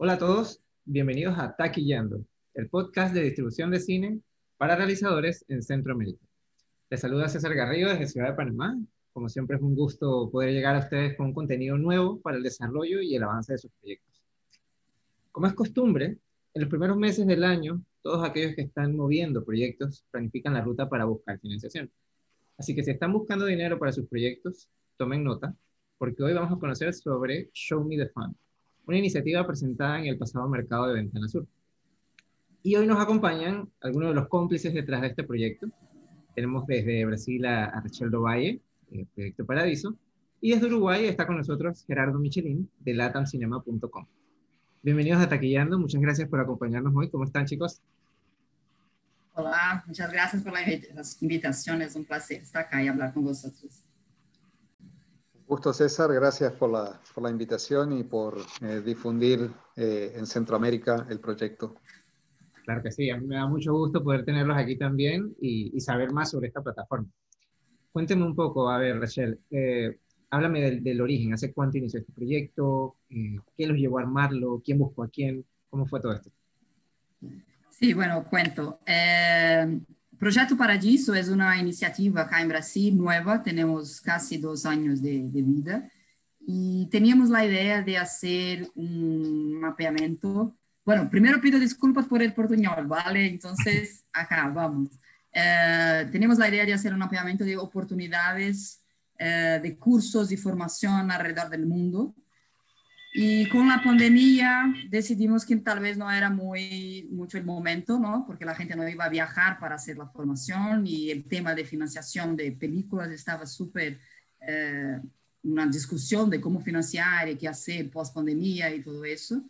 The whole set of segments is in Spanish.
Hola a todos, bienvenidos a Taquillando, el podcast de distribución de cine para realizadores en Centroamérica. Les saluda César Garrido desde Ciudad de Panamá. Como siempre es un gusto poder llegar a ustedes con un contenido nuevo para el desarrollo y el avance de sus proyectos. Como es costumbre, en los primeros meses del año, todos aquellos que están moviendo proyectos planifican la ruta para buscar financiación. Así que si están buscando dinero para sus proyectos, tomen nota, porque hoy vamos a conocer sobre Show Me the Fund, una iniciativa presentada en el pasado mercado de Ventana Sur. Y hoy nos acompañan algunos de los cómplices detrás de este proyecto. Tenemos desde Brasil a, Rachel Valle, eh, Proyecto Paradiso, y desde Uruguay está con nosotros Gerardo Michelin, de latamcinema.com. Bienvenidos a Taquillando, muchas gracias por acompañarnos hoy. ¿Cómo están, chicos? Hola, muchas gracias por la invitación. Es un placer estar acá y hablar con vosotros. Gusto César, gracias por la, por la invitación y por eh, difundir eh, en Centroamérica el proyecto. Claro que sí, a mí me da mucho gusto poder tenerlos aquí también y, y saber más sobre esta plataforma. Cuénteme un poco, a ver, Rachel, eh, háblame del, del, origen, ¿hace cuánto inició este proyecto? ¿Qué los llevó a armarlo? ¿Quién buscó a quién? ¿Cómo fue todo esto? Sí, bueno, cuento. Projeto Paradiso é uma iniciativa cá em Brasil nova, temos quase dois anos de, de vida e teníamos a ideia de fazer um mapeamento. Bueno, primeiro pido desculpas por el portuñol, ¿vale? Então, acá, vamos. Eh, teníamos a ideia de fazer um mapeamento de oportunidades eh, de cursos e formação alrededor do mundo Y con la pandemia decidimos que tal vez no era muy mucho el momento, ¿no? Porque la gente no iba a viajar para hacer la formación y el tema de financiación de películas estaba súper eh, una discusión de cómo financiar y qué hacer post pandemia y todo eso.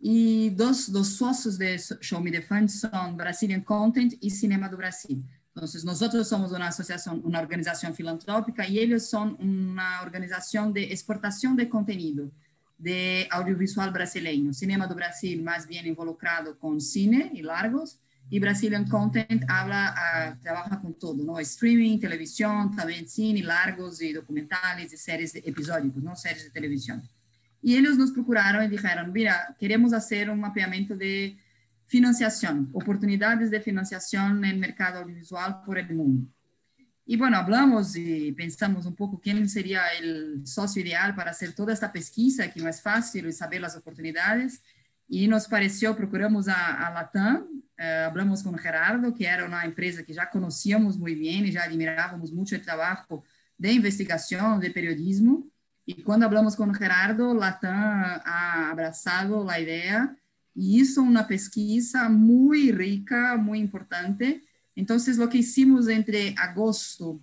Y dos, dos socios de Show Me the Fund son Brazilian Content y Cinema do Brasil. Entonces, nosotros somos una asociación, una organización filantrópica y ellos son una organización de exportación de contenido de audiovisual brasileño. Cinema do Brasil más bien involucrado con cine y largos, y Brazilian Content habla, uh, trabaja con todo, ¿no? Streaming, televisión, también cine, largos y documentales y series episódicos, ¿no? Series de televisión. Y ellos nos procuraron y dijeron, mira, queremos hacer un mapeamiento de financiación, oportunidades de financiación en el mercado audiovisual por el mundo. Y bueno, hablamos y pensamos un poco quién sería el socio ideal para hacer toda esta pesquisa, que no es fácil, saber las oportunidades. Y nos pareció, procuramos a, a Latam, eh, hablamos con Gerardo, que era una empresa que ya conocíamos muy bien y ya admirábamos mucho el trabajo de investigación, de periodismo. Y cuando hablamos con Gerardo, Latam ha abrazado la idea y hizo una pesquisa muy rica, muy importante, Entonces, lo que hicimos entre agosto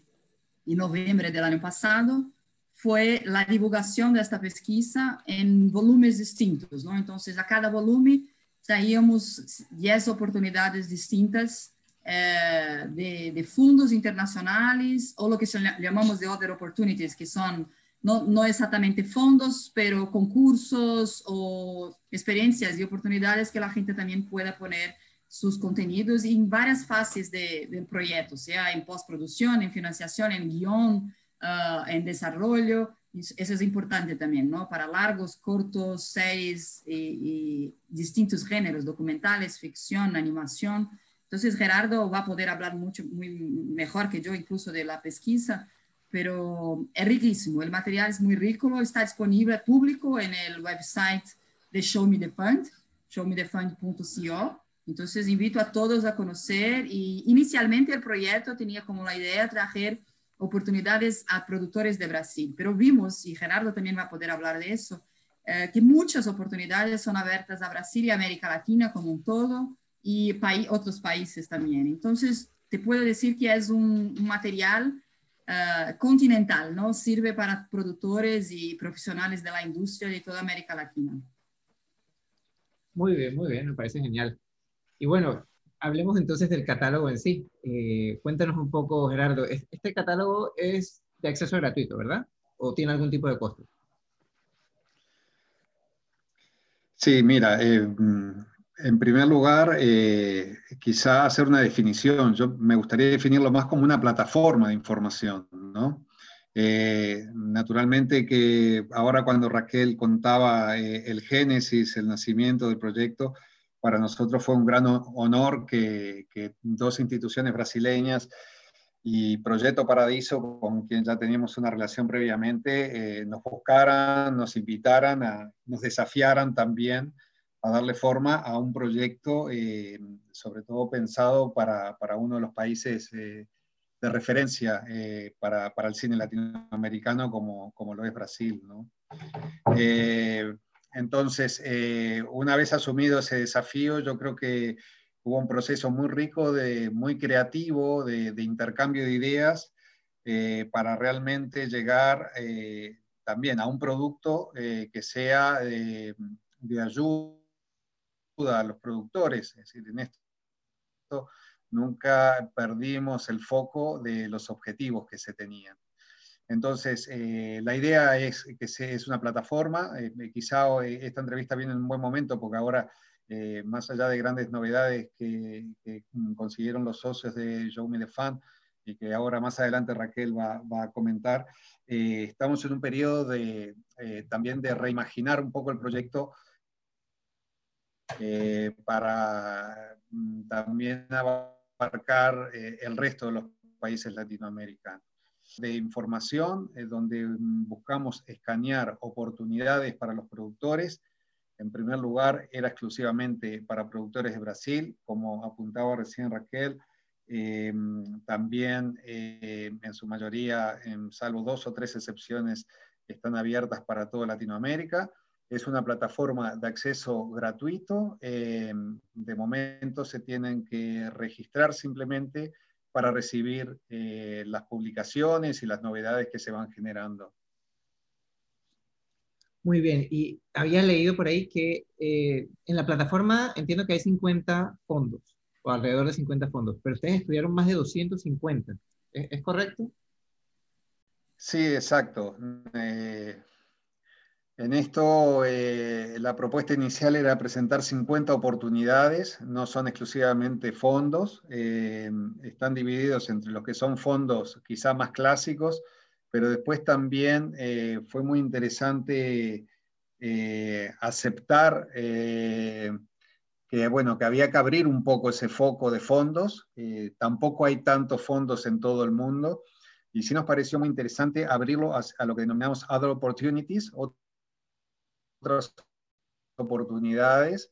y noviembre del año pasado fue la divulgación de esta pesquisa en volúmenes distintos, ¿no? Entonces, a cada volumen traíamos 10 oportunidades distintas eh, de, de, fundos internacionales o lo que llamamos de other opportunities, que son no, no exactamente fondos, pero concursos o experiencias y oportunidades que la gente también pueda poner sus contenidos en varias fases de, del proyecto, sea en postproducción, en financiación, en guion, uh, en desarrollo. Eso es importante también, ¿no? Para largos, cortos, seis y, y, distintos géneros, documentales, ficción, animación. Entonces, Gerardo va a poder hablar mucho, muy mejor que yo incluso de la pesquisa, pero es riquísimo. El material es muy rico, está disponible público en el website de Show Me the Fund, showmethefund.co. Entonces, invito a todos a conocer y inicialmente el proyecto tenía como la idea de traer oportunidades a productores de Brasil, pero vimos, y Gerardo también va a poder hablar de eso, eh, que muchas oportunidades son abiertas a Brasil y América Latina como un todo y paí otros países también. Entonces, te puedo decir que es un, un material uh, continental, ¿no? Sirve para productores y profesionales de la industria de toda América Latina. Muy bien, muy bien, me parece genial. Y bueno, hablemos entonces del catálogo en sí. Eh, cuéntanos un poco, Gerardo, este catálogo es de acceso gratuito, ¿verdad? ¿O tiene algún tipo de costo? Sí, mira, eh, en primer lugar, eh, quizá hacer una definición. Yo me gustaría definirlo más como una plataforma de información, ¿no? Naturalmente que ahora cuando Raquel contaba el génesis, el nacimiento del proyecto, para nosotros fue un gran honor que, dos instituciones brasileñas y Proyecto Paradiso, con quien ya teníamos una relación previamente, eh, nos buscaran, nos invitaran, a, nos desafiaran también a darle forma a un proyecto, sobre todo pensado para, para, uno de los países de referencia eh, para, para, el cine latinoamericano como, como lo es Brasil. ¿no? Eh, entonces, eh, una vez asumido ese desafío, yo creo que hubo un proceso muy rico, de, muy creativo, de, intercambio de ideas para realmente llegar también a un producto que sea de ayuda a los productores. Es decir, en esto nunca perdimos el foco de los objetivos que se tenían. Entonces, eh, la idea es que es una plataforma, eh, quizá esta entrevista viene en un buen momento porque ahora, eh, más allá de grandes novedades que, consiguieron los socios de Show Me y que ahora más adelante Raquel va, a comentar, estamos en un periodo de, también de reimaginar un poco el proyecto para mm, también abarcar eh, el resto de los países latinoamericanos. De información, eh, donde buscamos escanear oportunidades para los productores. En primer lugar, era exclusivamente para productores de Brasil, como apuntaba recién Raquel. Em, también, eh, en su mayoría, en salvo dos o tres excepciones, están abiertas para toda Latinoamérica. Es una plataforma de acceso gratuito. Eh, de momento se tienen que registrar simplemente para recibir eh, las publicaciones y las novedades que se van generando. Muy bien, y había leído por ahí que eh, en la plataforma entiendo que hay 50 fondos, o alrededor de 50 fondos, pero ustedes estudiaron más de 250, ¿es, correcto? Sí, exacto. En esto, eh, la propuesta inicial era presentar 50 oportunidades, no son exclusivamente fondos, eh, están divididos entre los que son fondos quizá más clásicos, pero después también eh, fue muy interesante aceptar que, bueno, que había que abrir un poco ese foco de fondos, tampoco hay tantos fondos en todo el mundo, y sí nos pareció muy interesante abrirlo a, a lo que denominamos other opportunities, otras oportunidades,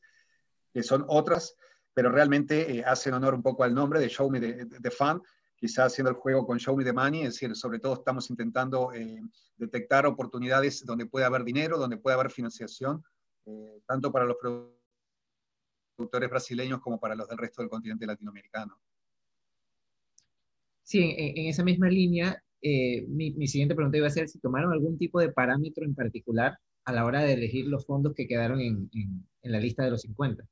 que son otras, pero realmente eh, hacen honor un poco al nombre de Show Me the, Fun, quizás haciendo el juego con Show Me the Money, es decir, sobre todo estamos intentando eh, detectar oportunidades donde puede haber dinero, donde puede haber financiación, eh, tanto para los productores brasileños como para los del resto del continente latinoamericano. Sí, en, esa misma línea, mi, mi, siguiente pregunta iba a ser si tomaron algún tipo de parámetro en particular a la hora de elegir los fondos que quedaron en, la lista de los 50.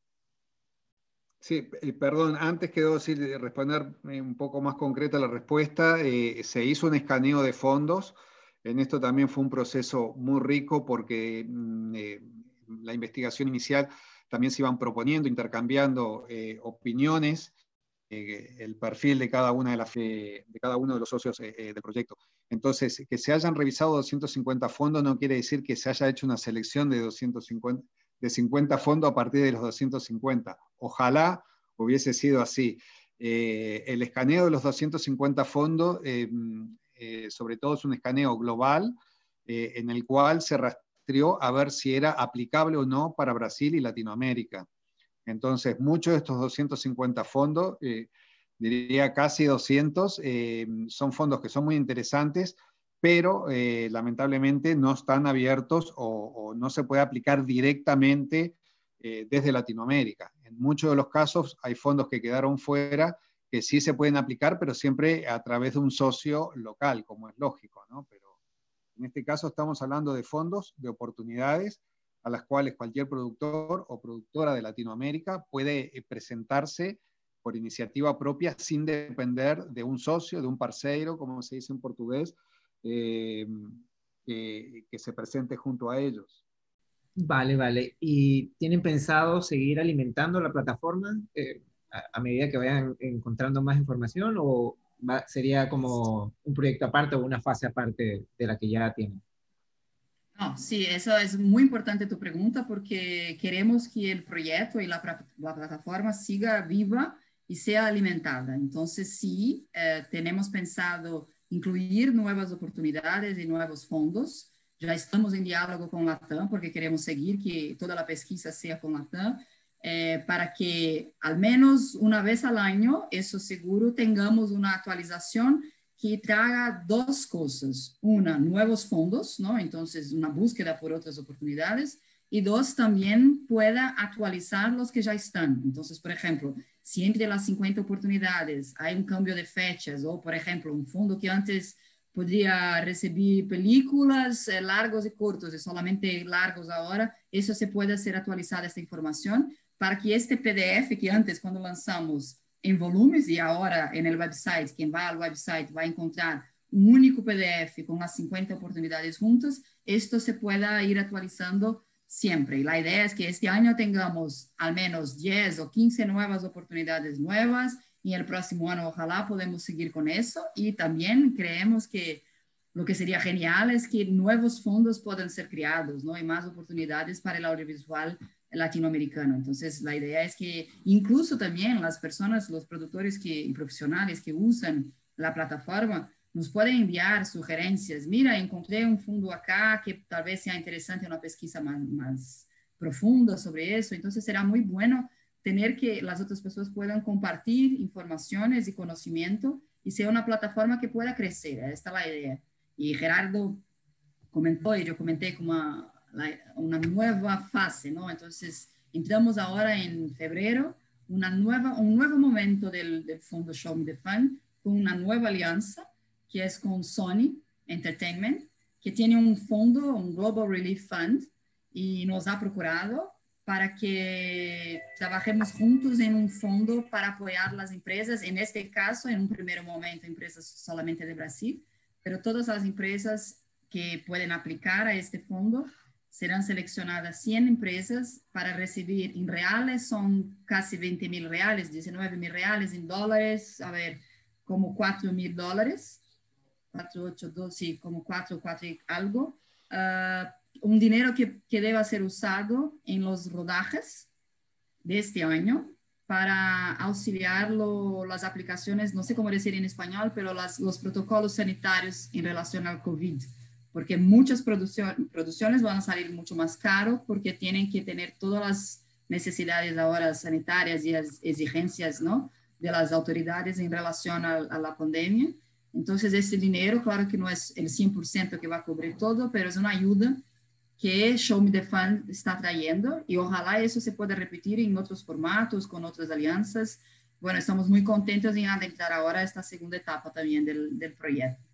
Sí, perdón, antes quedó decir, responder eh, un poco más concreta la respuesta. Eh, se hizo un escaneo de fondos. En esto también fue un proceso muy rico porque mm, eh, la investigación inicial también se iban proponiendo, intercambiando opiniones eh, el perfil de cada, una de, las, de cada uno de los socios eh, eh, del proyecto. Entonces, que se hayan revisado 250 fondos no quiere decir que se haya hecho una selección de, 250, de 50 fondos a partir de los 250. Ojalá hubiese sido así. el escaneo de los 250 fondos, sobre todo es un escaneo global, en el cual se rastreó a ver si era aplicable o no para Brasil y Latinoamérica. Entonces, muchos de estos 250 fondos, eh, diría casi 200, eh, son fondos que son muy interesantes, pero eh, lamentablemente no están abiertos o, no se puede aplicar directamente desde Latinoamérica. En muchos de los casos hay fondos que quedaron fuera que sí se pueden aplicar, pero siempre a través de un socio local, como es lógico. Pero en este caso estamos hablando de fondos, de oportunidades a las cuales cualquier productor o productora de Latinoamérica puede eh, presentarse por iniciativa propia sin depender de un socio, de un parceiro, como se dice en portugués, eh, que se presente junto a ellos. Vale, vale. ¿Y tienen pensado seguir alimentando la plataforma eh, a, medida que vayan encontrando más información o sería como un proyecto aparte o una fase aparte de la que ya tiene? No, sí, eso es muy importante tu pregunta porque queremos que el proyecto y la, la plataforma siga viva y sea alimentada. Entonces, sí, eh, tenemos pensado incluir nuevas oportunidades y nuevos fondos. Ya estamos en diálogo con Latam porque queremos seguir que toda la pesquisa sea con Latam eh, para que al menos una vez al año, eso seguro, tengamos una actualización que traga dos cosas. Una, nuevos fondos, ¿no? Entonces, una búsqueda por otras oportunidades. Y dos, también pueda actualizar los que ya están. Entonces, por ejemplo, si entre las 50 oportunidades hay un cambio de fechas, o por ejemplo, un fondo que antes podría recibir películas eh, largos y cortos y solamente largos ahora, eso se puede hacer actualizada esta información para que este PDF que antes cuando lanzamos en volúmenes y ahora en el website, quien va al website va a encontrar un único PDF con las 50 oportunidades juntas, esto se pueda ir actualizando siempre. La idea es que este año tengamos al menos 10 o 15 nuevas oportunidades nuevas y el próximo año ojalá podemos seguir con eso y también creemos que lo que sería genial es que nuevos fondos puedan ser creados, ¿no? Y más oportunidades para el audiovisual latinoamericano. Entonces, la idea es que incluso también las personas, los productores que, y profesionales que usan la plataforma, nos pueden enviar sugerencias. Mira, encontré un fondo acá que tal vez sea interesante una pesquisa más, más profunda sobre eso. Entonces, será muy bueno tener que las otras personas puedan compartir informaciones y conocimiento y sea una plataforma que pueda crecer. Esta es la idea. Y Gerardo comentó, y yo comenté como una nueva fase, ¿no? Entonces, entramos ahora en febrero, una nueva, un nuevo momento del, del fondo Show Me the Fun, con una nueva alianza, que es con Sony Entertainment, que tiene un fondo, un Global Relief Fund, y nos ha procurado para que trabajemos juntos en un fondo para apoyar las empresas, en este caso, en un primer momento, empresas solamente de Brasil, pero todas las empresas que pueden aplicar a este fondo serán seleccionadas 100 empresas para recibir en reales, son casi 20 mil reales, 19 mil reales en dólares, a ver, como 4 mil dólares, 4, 8, 2, sí, como 4, 4 y algo. Uh, un dinero que, que deba ser usado en los rodajes de este año para auxiliar lo, las aplicaciones, no sé cómo decir en español, pero las, los protocolos sanitarios en relación al COVID porque muchas producciones van a salir mucho más caro porque tienen que tener todas las necesidades ahora sanitarias y las exigencias ¿no? de las autoridades en relación a, a la pandemia. Entonces, este dinero, claro que no es el 100% que va a cubrir todo, pero es una ayuda que Show Me the Fund está trayendo y ojalá eso se pueda repetir en otros formatos, con otras alianzas. Bueno, estamos muy contentos en adentrar ahora esta segunda etapa también del, del proyecto.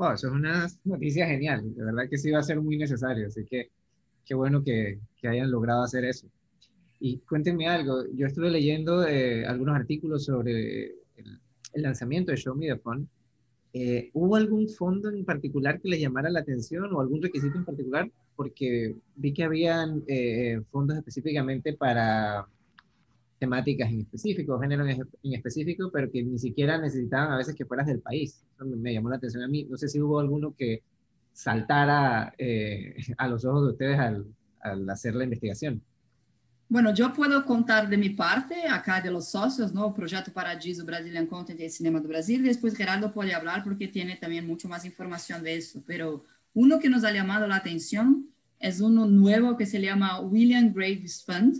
Wow, eso es una noticia genial. De verdad que sí va a ser muy necesario. Así que qué bueno que, que hayan logrado hacer eso. Y cuéntenme algo. Yo estuve leyendo eh, algunos artículos sobre el, lanzamiento de Show Me the Fun. Eh, ¿Hubo algún fondo en particular que le llamara la atención o algún requisito en particular? Porque vi que habían eh, fondos específicamente para temáticas en específico, género en, específico, pero que ni siquiera necesitaban a veces que fueras del país. Eso me, llamó la atención a mí. No sé si hubo alguno que saltara eh, a los ojos de ustedes al, al, hacer la investigación. Bueno, yo puedo contar de mi parte, acá de los socios, ¿no? Proyecto Paradiso Brazilian Content y Cinema do Brasil. Después Gerardo puede hablar porque tiene también mucho más información de eso. Pero uno que nos ha llamado la atención es uno nuevo que se llama William Graves Fund,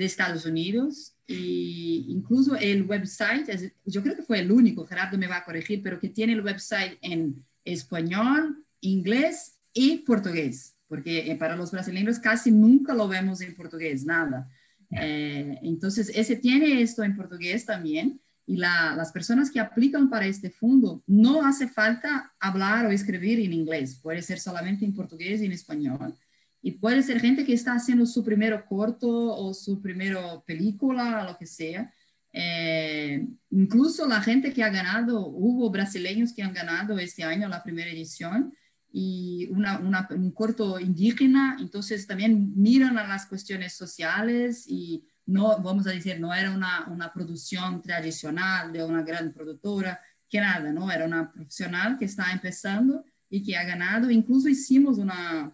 de Estados Unidos y incluso el website, yo creo que fue el único, Gerardo me va a corregir, pero que tiene el website en español, inglés y portugués, porque eh, para los brasileños casi nunca lo vemos en portugués, nada. Eh, entonces, ese tiene esto en portugués también y la, las personas que aplican para este fondo no hace falta hablar o escribir en inglés, puede ser solamente en portugués y en español. Y puede ser gente que está haciendo su primer corto o su primera película, lo que sea. Eh, incluso la gente que ha ganado, hubo brasileños que han ganado este año la primera edición y un corto indígena, entonces también miran a las cuestiones sociales y no, vamos a decir, no era una, una producción tradicional de una gran productora, que nada, ¿no? Era una profesional que está empezando y que ha ganado. Incluso hicimos una,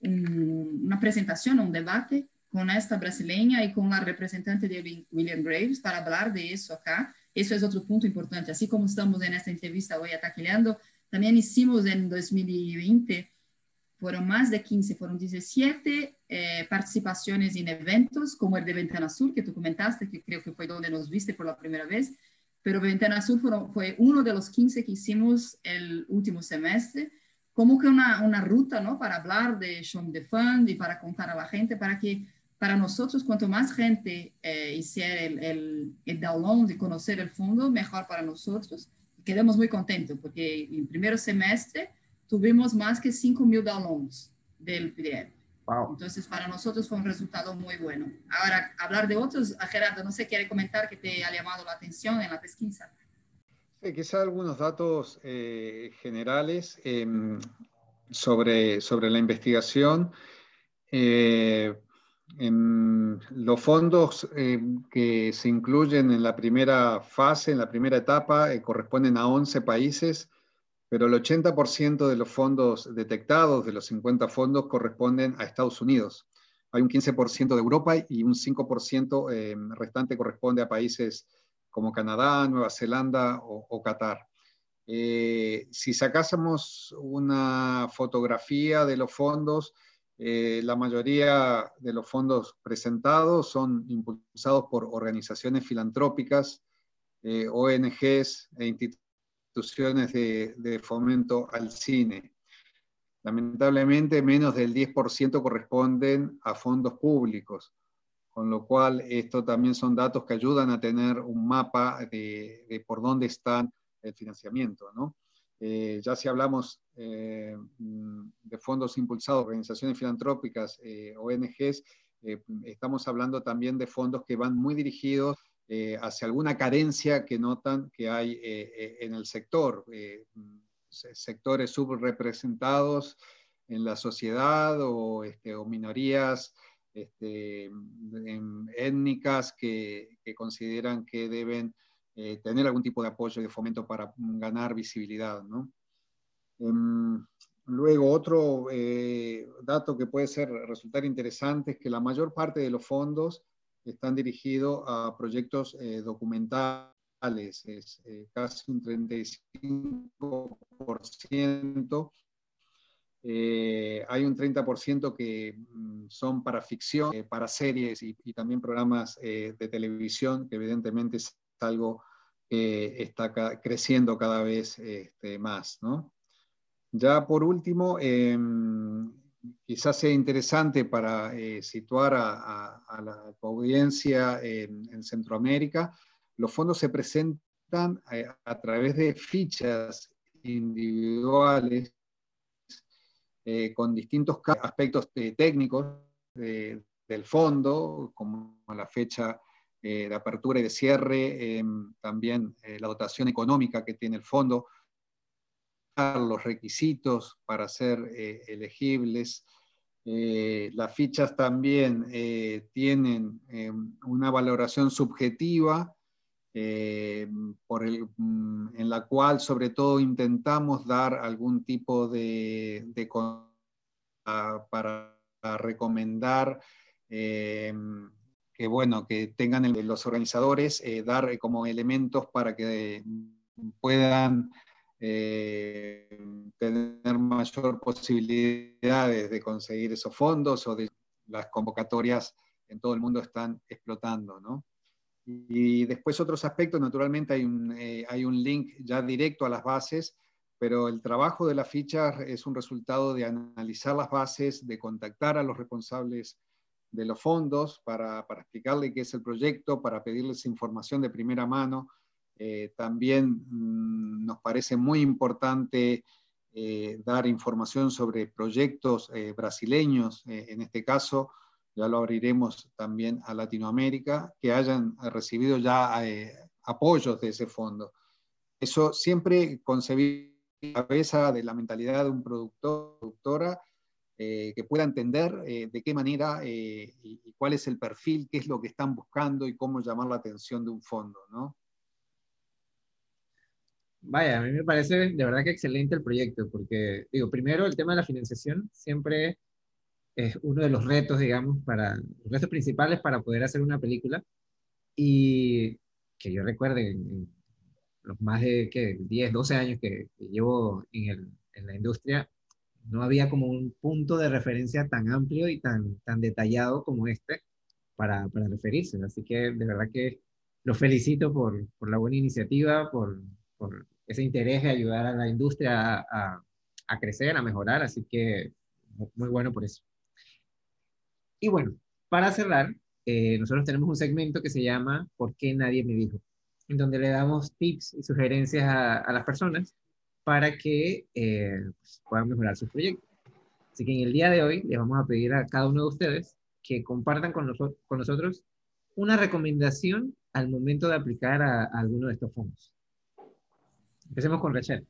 una presentación, un debate con esta brasileña y con la representante de William Graves para hablar de eso acá. Eso es otro punto importante. Así como estamos en esta entrevista hoy ataqueando, también hicimos en 2020, fueron más de 15, fueron 17 eh, participaciones en eventos como el de Ventana Sur, que tú comentaste, que creo que fue donde nos viste por la primera vez, pero Ventana Sur fue uno de los 15 que hicimos el último semestre, como que una, una ruta, ¿no? Para hablar de Show de Fund y para contar a la gente, para que para nosotros, cuanto más gente eh, hiciera el, el, el download y conocer el fondo, mejor para nosotros quedamos muy contentos porque en primer semestre tuvimos más que 5 mil downloads del PDF. Entonces, para nosotros fue un resultado muy bueno. Ahora, hablar de otros, Gerardo, no sé, quiere comentar que te ha llamado la atención en la pesquisa. Sí, quizá algunos datos eh, generales em, sobre, sobre la investigación. Eh, en los fondos eh, que se incluyen en la primera fase, en la primera etapa, eh, corresponden a 11 países, pero el 80% de los fondos detectados, de los 50 fondos, corresponden a Estados Unidos. Hay un 15% de Europa y un 5% eh, restante corresponde a países como Canadá, Nueva Zelanda o, Qatar. si sacásemos una fotografía de los fondos, eh, la mayoría de los fondos presentados son impulsados por organizaciones filantrópicas, eh, ONGs e instituciones de, fomento al cine. Lamentablemente, menos del 10% corresponden a fondos públicos, con lo cual esto también son datos que ayudan a tener un mapa de, por dónde está el financiamiento. ¿no? Eh, ya si hablamos eh, mm, de fondos impulsados, organizaciones filantrópicas, eh, ONGs, estamos hablando también de fondos que van muy dirigidos hacia alguna carencia que notan que hay en el sector, mm, sectores subrepresentados en la sociedad o, este, o minorías este, étnicas que, que consideran que deben eh, tener algún tipo de apoyo y de fomento para ganar visibilidad. ¿no? Em, luego, otro eh, dato que puede ser, resultar interesante es que la mayor parte de los fondos están dirigidos a proyectos eh, documentales, es casi un 35%. Hay un 30% que mm, son para ficción, para series y, también programas de televisión, que evidentemente es algo que está creciendo cada vez este, más. Ya por último, em, quizás sea interesante para eh, situar a, la audiencia en, Centroamérica, los fondos se presentan eh, a, través de fichas individuales eh, con distintos aspectos técnicos del fondo, como la fecha eh, de apertura y de cierre, em, también eh, la dotación económica que tiene el fondo, los requisitos para ser eh, elegibles. las fichas también tienen em, una valoración subjetiva por el, mm, en la cual sobre todo intentamos dar algún tipo de, de para recomendar em, que, bueno, que tengan los organizadores, eh, dar eh, como elementos para que puedan eh, tener mayor posibilidades de conseguir esos fondos o de las convocatorias en todo el mundo están explotando, ¿no? Y después otros aspectos, naturalmente hay un, hay un link ya directo a las bases, pero el trabajo de la ficha es un resultado de analizar las bases, de contactar a los responsables de los fondos para, para, explicarle qué es el proyecto, para pedirles información de primera mano. Eh, también mm, nos parece muy importante eh, dar información sobre proyectos eh, brasileños, en este caso, ya lo abriremos también a Latinoamérica, que hayan recibido ya apoyos de ese fondo. Eso siempre concebido cabeza de la mentalidad de un productor, productora, eh, que pueda entender eh, de qué manera y, y, cuál es el perfil, qué es lo que están buscando y cómo llamar la atención de un fondo, ¿no? Vaya, a mí me parece de verdad que excelente el proyecto, porque, digo, primero el tema de la financiación siempre es uno de los retos, digamos, para, los retos principales para poder hacer una película. Y que yo recuerde, en, los más de ¿qué? 10, 12 años que, llevo en, el, en, la industria, no había como un punto de referencia tan amplio y tan, tan detallado como este para, para referirse. Así que de verdad que los felicito por, por la buena iniciativa, por, por ese interés de ayudar a la industria a, a, crecer, a mejorar, así que muy bueno por eso. Y bueno, para cerrar, eh, nosotros tenemos un segmento que se llama ¿Por qué nadie me dijo? En donde le damos tips y sugerencias a, a las personas para que eh, pues, puedan mejorar sus proyectos. Así que en el día de hoy les vamos a pedir a cada uno de ustedes que compartan con, con nosotros una recomendación al momento de aplicar a, a alguno de estos fondos. Empecemos con Rachel.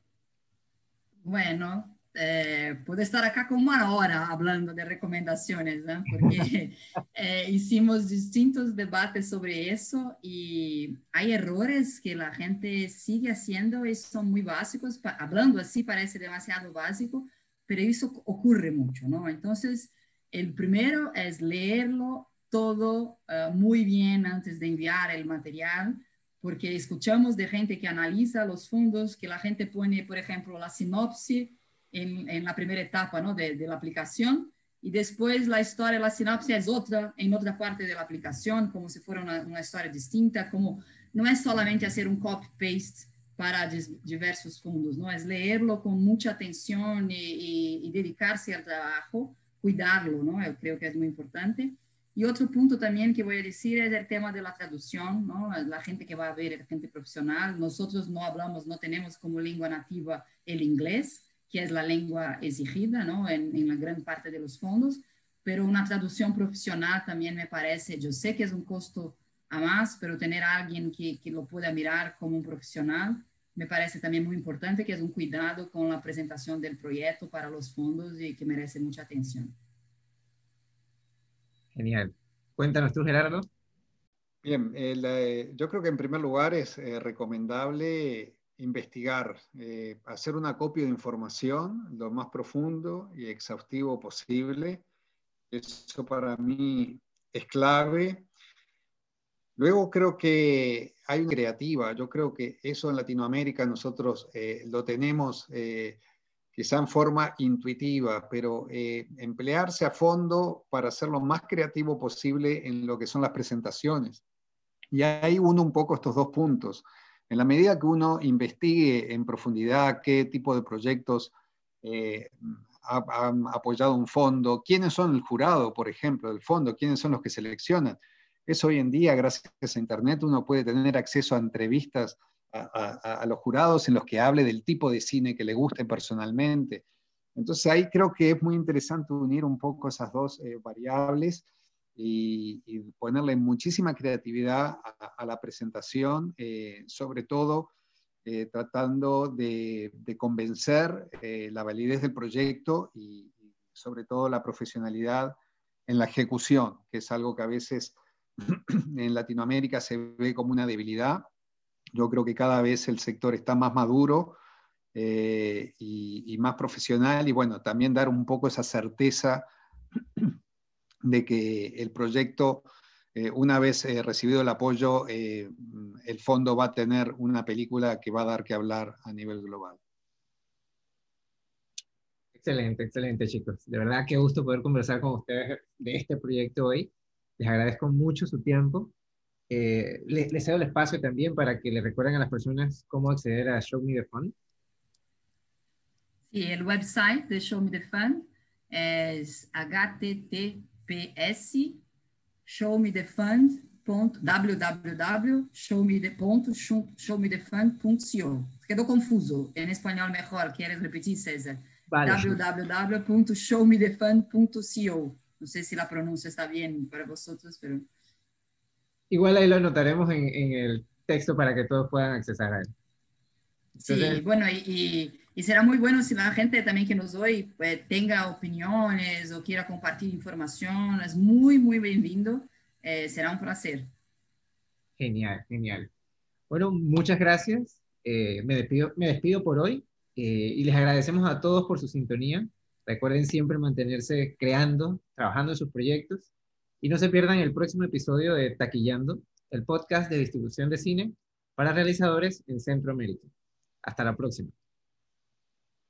Bueno, eh, puedo estar acá como una hora hablando de recomendaciones, ¿no? porque eh, hicimos distintos debates sobre eso y hay errores que la gente sigue haciendo y son muy básicos. Hablando así parece demasiado básico, pero eso ocurre mucho, ¿no? Entonces, el primero es leerlo todo uh, muy bien antes de enviar el material porque escuchamos de gente que analiza los fondos, que la gente pone, por ejemplo, la sinopsis en, en la primera etapa ¿no? de, de, la aplicación y después la historia, la sinopsis es otra en otra parte de la aplicación, como si fuera una, una historia distinta, como no es solamente hacer un copy-paste para diversos fondos, ¿no? Es leerlo con mucha atención y, y, y dedicarse al trabajo, cuidarlo, ¿no? Yo creo que es muy importante. Y otro punto también que voy a decir es el tema de la traducción, ¿no? La gente que va a ver es gente profesional. Nosotros no hablamos, no tenemos como lengua nativa el inglés, que es la lengua exigida, ¿no? En, en la gran parte de los fondos, pero una traducción profesional también me parece, yo sé que es un costo a más, pero tener a alguien que, que lo pueda mirar como un profesional me parece también muy importante, que es un cuidado con la presentación del proyecto para los fondos y que merece mucha atención. Genial. Cuéntanos tú, Gerardo. Bien, eh, yo creo que en primer lugar es eh, recomendable investigar, eh, hacer una copia de información lo más profundo y exhaustivo posible. Eso para mí es clave. Luego creo que hay una creativa. Yo creo que eso en Latinoamérica nosotros lo tenemos quizá en forma intuitiva, pero eh, emplearse a fondo para ser lo más creativo posible en lo que son las presentaciones. Y ahí uno un poco estos dos puntos. En la medida que uno investigue en profundidad qué tipo de proyectos eh, han apoyado un fondo, quiénes son el jurado, por ejemplo, del fondo, quiénes son los que seleccionan. Eso hoy en día, gracias a Internet, uno puede tener acceso a entrevistas a, los jurados en los que hable del tipo de cine que le guste personalmente. Entonces ahí creo que es muy interesante unir un poco esas dos eh, variables y, ponerle muchísima creatividad a, la presentación, eh, sobre todo eh, tratando de, convencer la validez del proyecto y, y, sobre todo la profesionalidad en la ejecución, que es algo que a veces en Latinoamérica se ve como una debilidad. Yo creo que cada vez el sector está más maduro eh, y, más profesional y bueno, también dar un poco esa certeza de que el proyecto, eh, una vez eh, recibido el apoyo, el fondo va a tener una película que va a dar que hablar a nivel global. Excelente, excelente chicos. De verdad, qué gusto poder conversar con ustedes de este proyecto hoy. Les agradezco mucho su tiempo eh, les, les, cedo el espacio también para que le recuerden a las personas cómo acceder a Show Me the Fund. Sí, el website de Show Me the Fund es showmethefund www.showmethefund.co. Quedó confuso. En español mejor. ¿Quieres repetir, César? Vale. www.showmethefund.co. No sé si la pronuncia está bien para vosotros, pero... Igual ahí lo anotaremos en, en el texto para que todos puedan accesar a él. sí, bueno, y, Y será muy bueno si la gente también que nos oye pues, tenga opiniones o quiera compartir información. Es muy, muy bienvenido. Eh, será un placer. Genial, genial. Bueno, muchas gracias. Eh, me, despido, me despido por hoy eh, y les agradecemos a todos por su sintonía. Recuerden siempre mantenerse creando, trabajando en sus proyectos y no se pierdan el próximo episodio de Taquillando, el podcast de distribución de cine para realizadores en Centroamérica. Hasta la próxima.